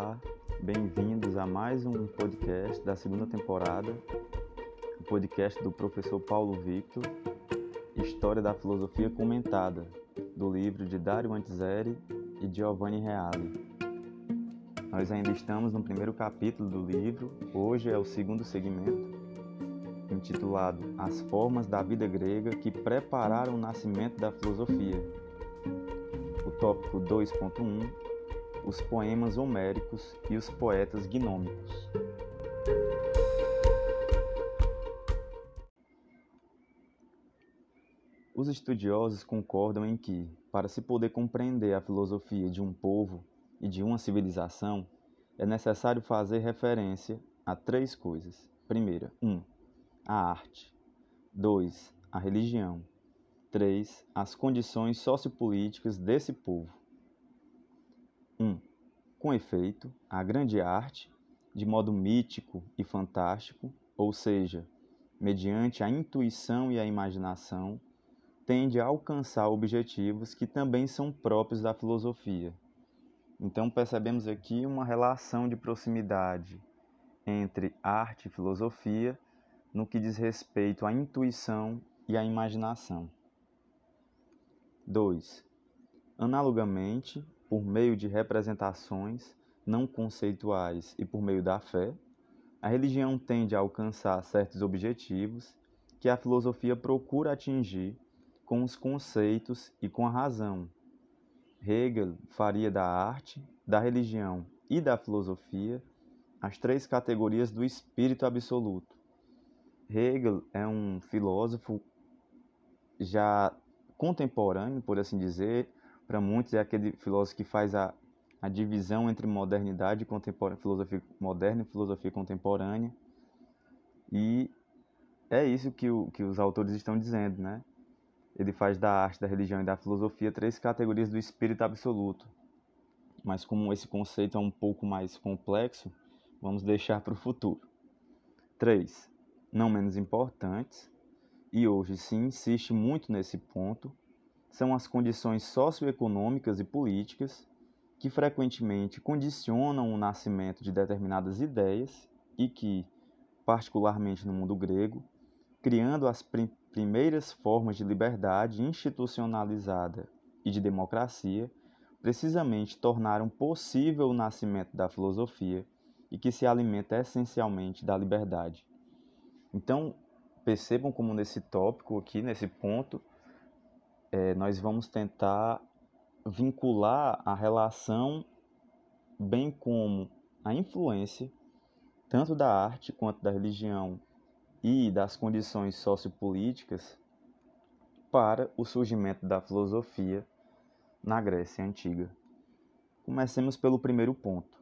Olá, bem-vindos a mais um podcast da segunda temporada, o podcast do professor Paulo Victor, História da Filosofia Comentada, do livro de Dario Antiseri e Giovanni Reale. Nós ainda estamos no primeiro capítulo do livro, hoje é o segundo segmento, intitulado As Formas da Vida Grega que Prepararam o Nascimento da Filosofia. O tópico 2.1 os poemas homéricos e os poetas gnômicos. Os estudiosos concordam em que, para se poder compreender a filosofia de um povo e de uma civilização, é necessário fazer referência a três coisas. Primeira, 1. Um, a arte. 2. A religião. 3. As condições sociopolíticas desse povo. 1. Com efeito, a grande arte, de modo mítico e fantástico, ou seja, mediante a intuição e a imaginação, tende a alcançar objetivos que também são próprios da filosofia. Então percebemos aqui uma relação de proximidade entre arte e filosofia no que diz respeito à intuição e à imaginação. 2. Analogamente, por meio de representações não conceituais e por meio da fé, a religião tende a alcançar certos objetivos que a filosofia procura atingir com os conceitos e com a razão. Hegel faria da arte, da religião e da filosofia as três categorias do espírito absoluto. Hegel é um filósofo já contemporâneo, por assim dizer, para muitos é aquele filósofo que faz a, a divisão entre modernidade e filosofia moderna e filosofia contemporânea. E é isso que, o, que os autores estão dizendo, né? Ele faz da arte, da religião e da filosofia três categorias do espírito absoluto. Mas como esse conceito é um pouco mais complexo, vamos deixar para o futuro. Três, não menos importantes, e hoje se insiste muito nesse ponto, são as condições socioeconômicas e políticas que frequentemente condicionam o nascimento de determinadas ideias e que, particularmente no mundo grego, criando as prim primeiras formas de liberdade institucionalizada e de democracia, precisamente tornaram possível o nascimento da filosofia e que se alimenta essencialmente da liberdade. Então, percebam como nesse tópico aqui, nesse ponto, é, nós vamos tentar vincular a relação, bem como a influência, tanto da arte quanto da religião e das condições sociopolíticas para o surgimento da filosofia na Grécia Antiga. Comecemos pelo primeiro ponto.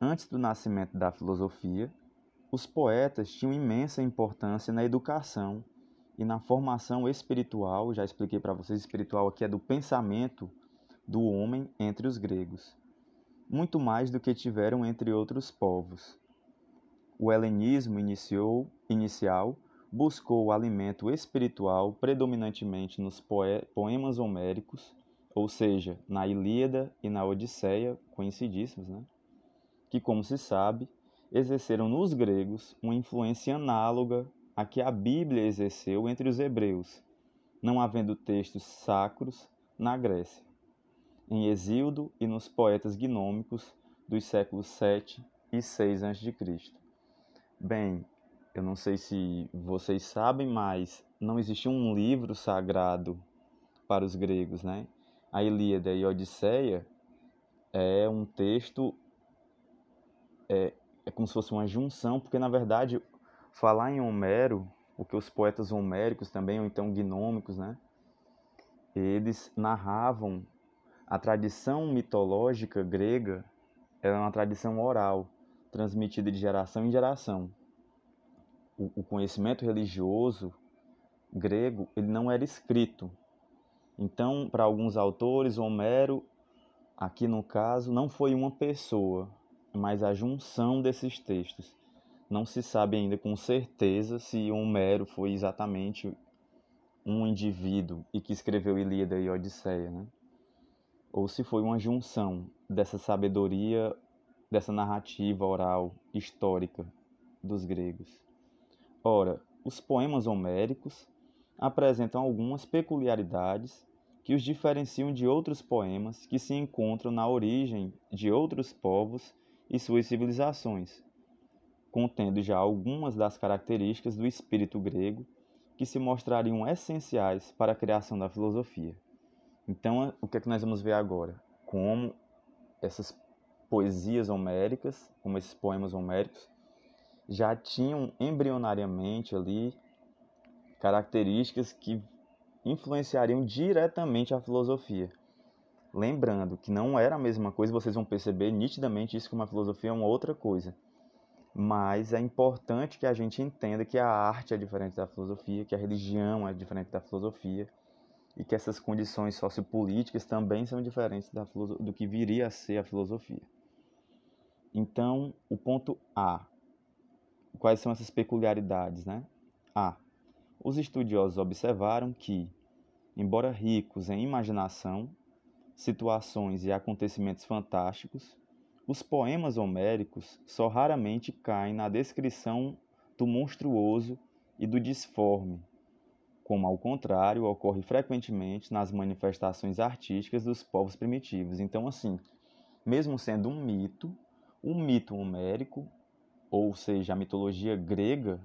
Antes do nascimento da filosofia, os poetas tinham imensa importância na educação e na formação espiritual, já expliquei para vocês, espiritual aqui é do pensamento do homem entre os gregos, muito mais do que tiveram entre outros povos. O helenismo iniciou, inicial buscou o alimento espiritual predominantemente nos poemas homéricos, ou seja, na Ilíada e na Odisseia, conhecidíssimos, né? que, como se sabe, exerceram nos gregos uma influência análoga a que a Bíblia exerceu entre os hebreus, não havendo textos sacros na Grécia, em Exíodo e nos poetas gnômicos dos séculos 7 e 6 a.C. Bem, eu não sei se vocês sabem, mas não existia um livro sagrado para os gregos, né? A Ilíada e a Odisseia é um texto é, é como se fosse uma junção, porque na verdade falar em Homero, o que os poetas homéricos também, ou então gnômicos, né? Eles narravam a tradição mitológica grega, era uma tradição oral, transmitida de geração em geração. O, o conhecimento religioso grego, ele não era escrito. Então, para alguns autores, Homero, aqui no caso, não foi uma pessoa, mas a junção desses textos não se sabe ainda com certeza se Homero foi exatamente um indivíduo e que escreveu Ilíada e Odisseia, né? Ou se foi uma junção dessa sabedoria dessa narrativa oral histórica dos gregos? Ora, os poemas homéricos apresentam algumas peculiaridades que os diferenciam de outros poemas que se encontram na origem de outros povos e suas civilizações, contendo já algumas das características do espírito grego que se mostrariam essenciais para a criação da filosofia. Então, o que é que nós vamos ver agora? Como essas poesias homéricas, como esses poemas homéricos, já tinham embrionariamente ali características que influenciariam diretamente a filosofia. Lembrando que não era a mesma coisa, vocês vão perceber nitidamente isso que uma filosofia é uma outra coisa. Mas é importante que a gente entenda que a arte é diferente da filosofia, que a religião é diferente da filosofia e que essas condições sociopolíticas também são diferentes da, do que viria a ser a filosofia. Então, o ponto A. Quais são essas peculiaridades, né? A. Os estudiosos observaram que, embora ricos em imaginação, situações e acontecimentos fantásticos, os poemas homéricos só raramente caem na descrição do monstruoso e do disforme, como ao contrário ocorre frequentemente nas manifestações artísticas dos povos primitivos. Então, assim, mesmo sendo um mito, o mito homérico, ou seja, a mitologia grega,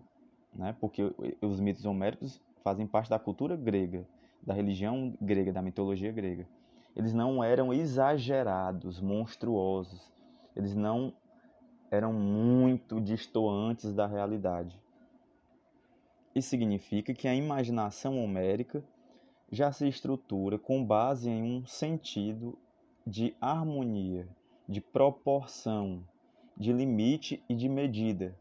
né, porque os mitos homéricos fazem parte da cultura grega, da religião grega, da mitologia grega. Eles não eram exagerados, monstruosos. Eles não eram muito distantes da realidade. Isso significa que a imaginação homérica já se estrutura com base em um sentido de harmonia, de proporção, de limite e de medida,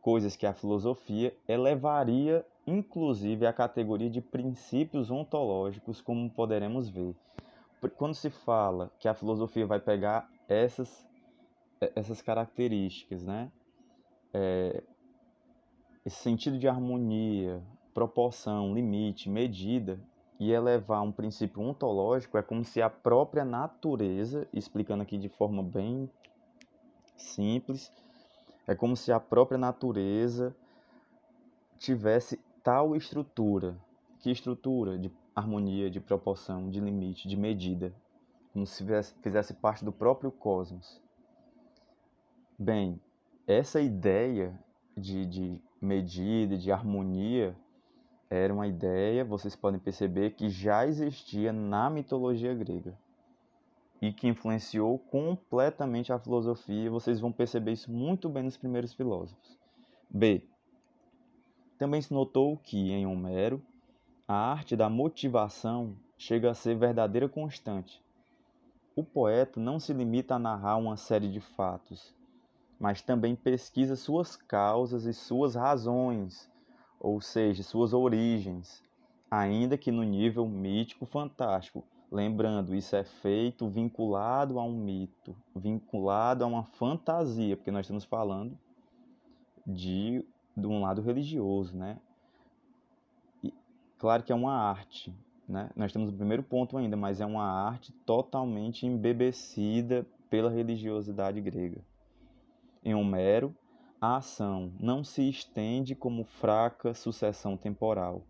coisas que a filosofia elevaria inclusive à categoria de princípios ontológicos, como poderemos ver. Quando se fala que a filosofia vai pegar essas, essas características, né? É, esse sentido de harmonia, proporção, limite, medida e elevar um princípio ontológico é como se a própria natureza, explicando aqui de forma bem simples, é como se a própria natureza tivesse tal estrutura. Que estrutura? De harmonia, de proporção, de limite, de medida. Como se fizesse parte do próprio cosmos. Bem, essa ideia de, de medida, de harmonia, era uma ideia, vocês podem perceber, que já existia na mitologia grega e que influenciou completamente a filosofia. Vocês vão perceber isso muito bem nos primeiros filósofos. B. Também se notou que, em Homero, a arte da motivação chega a ser verdadeira constante. O poeta não se limita a narrar uma série de fatos, mas também pesquisa suas causas e suas razões, ou seja, suas origens, ainda que no nível mítico fantástico. Lembrando, isso é feito vinculado a um mito, vinculado a uma fantasia, porque nós estamos falando de, de um lado religioso, né? E, claro que é uma arte, né? Nós temos o primeiro ponto ainda, mas é uma arte totalmente embebecida pela religiosidade grega. Em Homero, a ação não se estende como fraca sucessão temporal.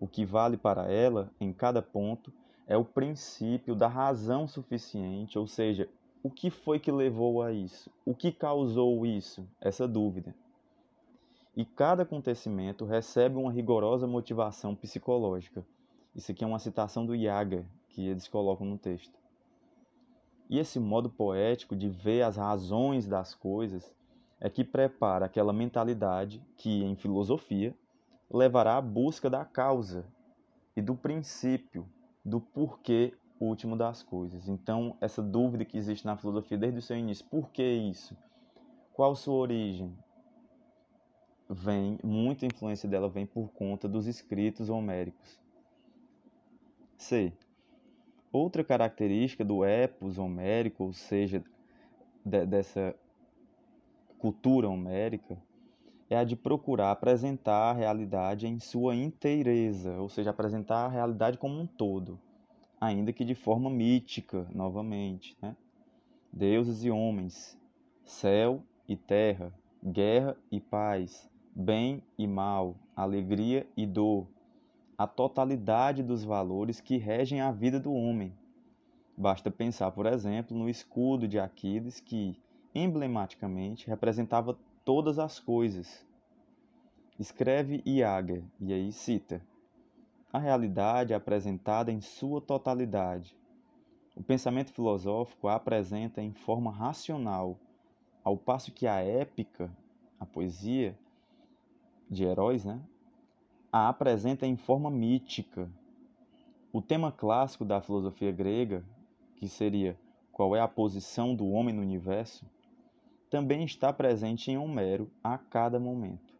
O que vale para ela, em cada ponto, é o princípio da razão suficiente, ou seja, o que foi que levou a isso? O que causou isso? Essa dúvida. E cada acontecimento recebe uma rigorosa motivação psicológica. Isso aqui é uma citação do Yaga, que eles colocam no texto. E esse modo poético de ver as razões das coisas é que prepara aquela mentalidade que, em filosofia, levará à busca da causa e do princípio, do porquê último das coisas. Então, essa dúvida que existe na filosofia desde o seu início, por que isso? Qual sua origem? Vem, muita influência dela vem por conta dos escritos homéricos. C. Outra característica do epos homérico, ou seja, de, dessa cultura homérica, é a de procurar apresentar a realidade em sua inteireza, ou seja, apresentar a realidade como um todo, ainda que de forma mítica, novamente. Né? Deuses e homens, céu e terra, guerra e paz, bem e mal, alegria e dor, a totalidade dos valores que regem a vida do homem. Basta pensar, por exemplo, no escudo de Aquiles que, emblematicamente, representava todas as coisas. Escreve Iager, e aí cita: A realidade é apresentada em sua totalidade. O pensamento filosófico a apresenta em forma racional, ao passo que a épica, a poesia de heróis, né, a apresenta em forma mítica. O tema clássico da filosofia grega, que seria qual é a posição do homem no universo, também está presente em Homero a cada momento.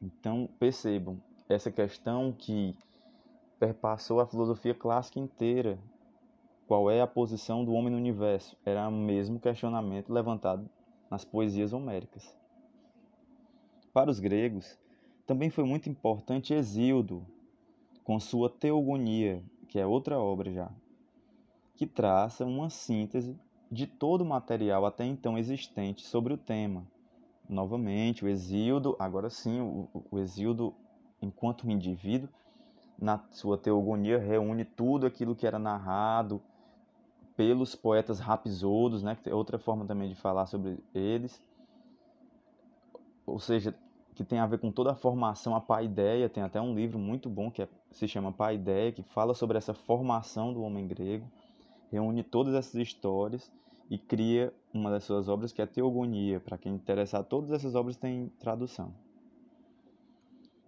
Então, percebam, essa questão que perpassou a filosofia clássica inteira, qual é a posição do homem no universo, era o mesmo questionamento levantado nas poesias homéricas. Para os gregos, também foi muito importante Exildo, com sua Teogonia, que é outra obra já, que traça uma síntese de todo o material até então existente sobre o tema. Novamente, o Exildo, agora sim, o, o enquanto um indivíduo, na sua Teogonia, reúne tudo aquilo que era narrado pelos poetas rapsoudos, né, que é outra forma também de falar sobre eles. Ou seja, que tem a ver com toda a formação, a paideia, tem até um livro muito bom que é, se chama Paideia, que fala sobre essa formação do homem grego, reúne todas essas histórias e cria uma das suas obras que é Teogonia. Para quem interessar, todas essas obras têm tradução.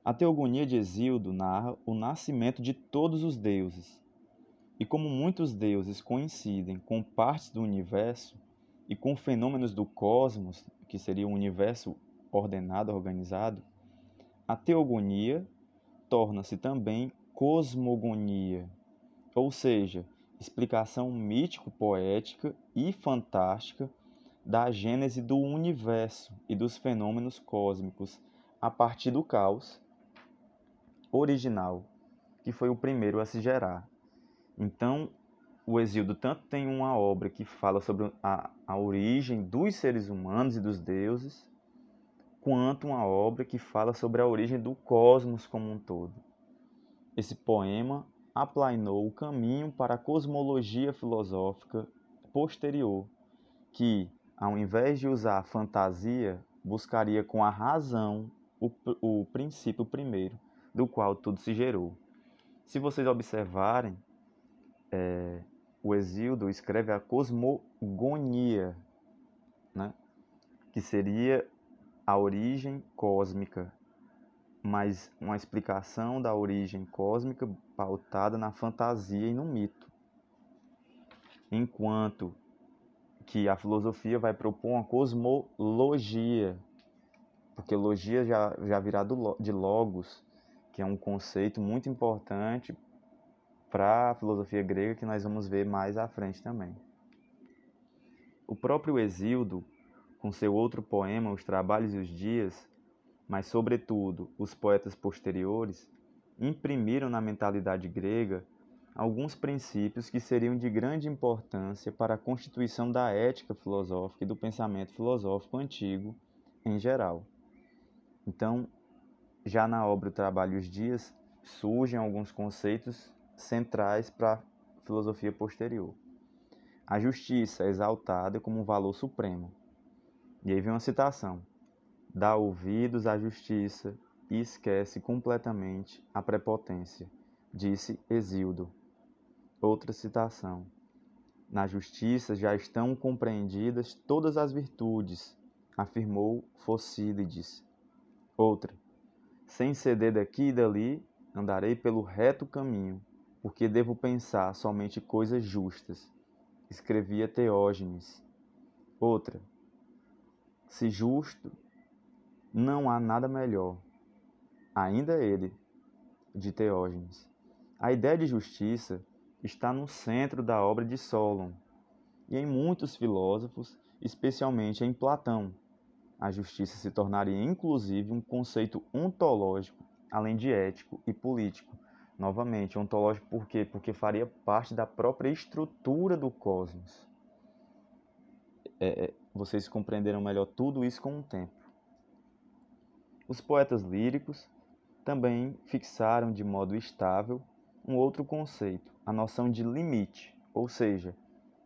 A Teogonia de Exildo narra o nascimento de todos os deuses. E como muitos deuses coincidem com partes do universo e com fenômenos do cosmos, que seria o universo ordenado, organizado, a teogonia torna-se também cosmogonia, ou seja, explicação mítico-poética e fantástica da gênese do universo e dos fenômenos cósmicos a partir do caos original, que foi o primeiro a se gerar. Então, o Exíodo tanto tem uma obra que fala sobre a, a origem dos seres humanos e dos deuses, quanto uma obra que fala sobre a origem do cosmos como um todo. Esse poema aplainou o caminho para a cosmologia filosófica posterior, que, ao invés de usar a fantasia, buscaria com a razão o, o princípio primeiro, do qual tudo se gerou. Se vocês observarem, é, o Exildo escreve a cosmogonia, né? que seria a origem cósmica, mas uma explicação da origem cósmica pautada na fantasia e no mito. Enquanto que a filosofia vai propor uma cosmologia, porque logia já, já virá do, de logos, que é um conceito muito importante para a filosofia grega que nós vamos ver mais à frente também. O próprio Exildo com seu outro poema, Os Trabalhos e os Dias, mas, sobretudo, os poetas posteriores, imprimiram na mentalidade grega alguns princípios que seriam de grande importância para a constituição da ética filosófica e do pensamento filosófico antigo em geral. Então, já na obra O Trabalho e os Dias, surgem alguns conceitos centrais para a filosofia posterior. A justiça é exaltada como um valor supremo. E aí vem uma citação: dá ouvidos à justiça e esquece completamente a prepotência, disse Exildo. Outra citação: na justiça já estão compreendidas todas as virtudes, afirmou Focílides. Outra: sem ceder daqui e dali, andarei pelo reto caminho, porque devo pensar somente coisas justas, escrevia Teógenes. Outra: se justo, não há nada melhor. Ainda ele, de Teógenes. A ideia de justiça está no centro da obra de Solon e em muitos filósofos, especialmente em Platão. A justiça se tornaria inclusive um conceito ontológico, além de ético e político. Novamente, ontológico por quê? Porque faria parte da própria estrutura do cosmos. É, é vocês compreenderam melhor tudo isso com o tempo. Os poetas líricos também fixaram de modo estável um outro conceito, a noção de limite, ou seja,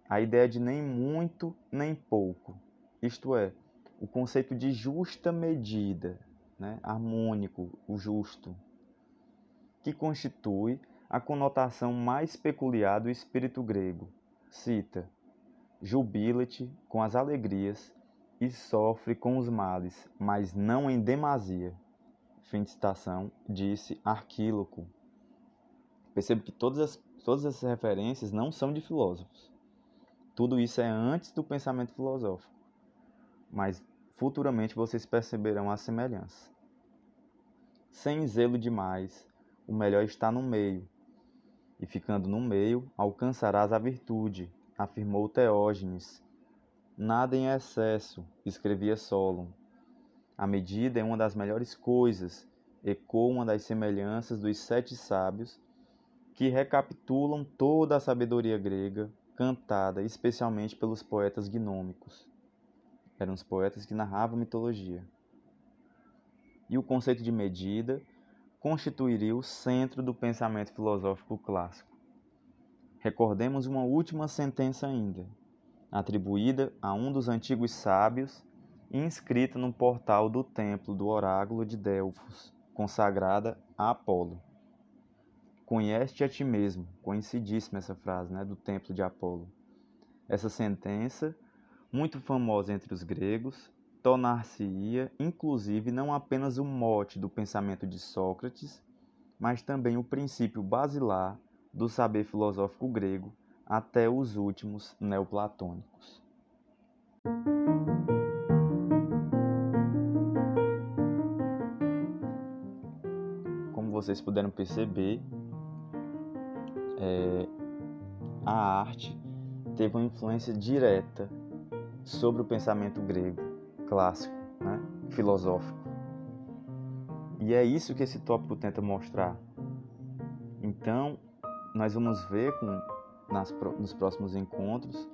a ideia de nem muito nem pouco, isto é, o conceito de justa medida, né, harmônico, o justo, que constitui a conotação mais peculiar do espírito grego. Cita: Jubila-te com as alegrias e sofre com os males, mas não em demasia. Fim de citação, disse Arquíloco. Percebo que todas, as, todas essas referências não são de filósofos. Tudo isso é antes do pensamento filosófico. Mas futuramente vocês perceberão a semelhança. Sem zelo demais, o melhor está no meio, e ficando no meio, alcançarás a virtude, afirmou Teógenes. Nada em excesso, escrevia Solon. A medida é uma das melhores coisas, ecoa uma das semelhanças dos sete sábios que recapitulam toda a sabedoria grega, cantada especialmente pelos poetas gnômicos. Eram os poetas que narravam mitologia. E o conceito de medida constituiria o centro do pensamento filosófico clássico. Recordemos uma última sentença ainda, atribuída a um dos antigos sábios e inscrita no portal do templo do oráculo de Delfos, consagrada a Apolo. Conhece-te a ti mesmo, conhecidíssima essa frase, né, do templo de Apolo. Essa sentença, muito famosa entre os gregos, tornar-se-ia, inclusive, não apenas o mote do pensamento de Sócrates, mas também o princípio basilar do saber filosófico grego até os últimos neoplatônicos. Como vocês puderam perceber, é, a arte teve uma influência direta sobre o pensamento grego clássico, né? filosófico. E é isso que esse tópico tenta mostrar. Então, nós vamos ver com, nas, nos próximos encontros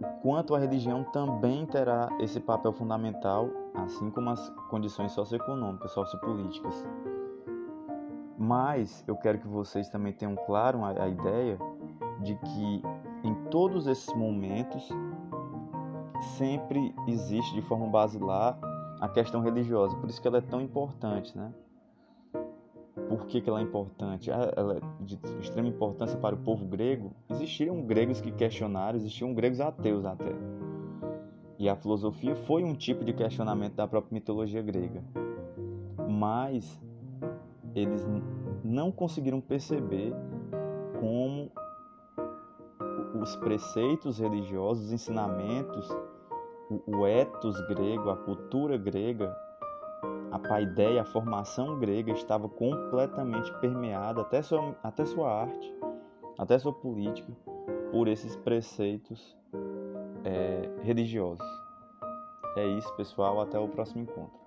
o quanto a religião também terá esse papel fundamental, assim como as condições socioeconômicas, sociopolíticas. Mas eu quero que vocês também tenham claro a, a ideia de que em todos esses momentos sempre existe de forma basilar a questão religiosa, por isso que ela é tão importante, né? Por que, que ela é importante? Ah, ela é de extrema importância para o povo grego. Existiam gregos que questionaram, existiam gregos ateus até. E a filosofia foi um tipo de questionamento da própria mitologia grega. Mas eles não conseguiram perceber como os preceitos religiosos, os ensinamentos o ethos grego, a cultura grega, a paideia, a formação grega estava completamente permeada, até sua, até sua arte, até sua política, por esses preceitos é, religiosos. É isso, pessoal. Até o próximo encontro.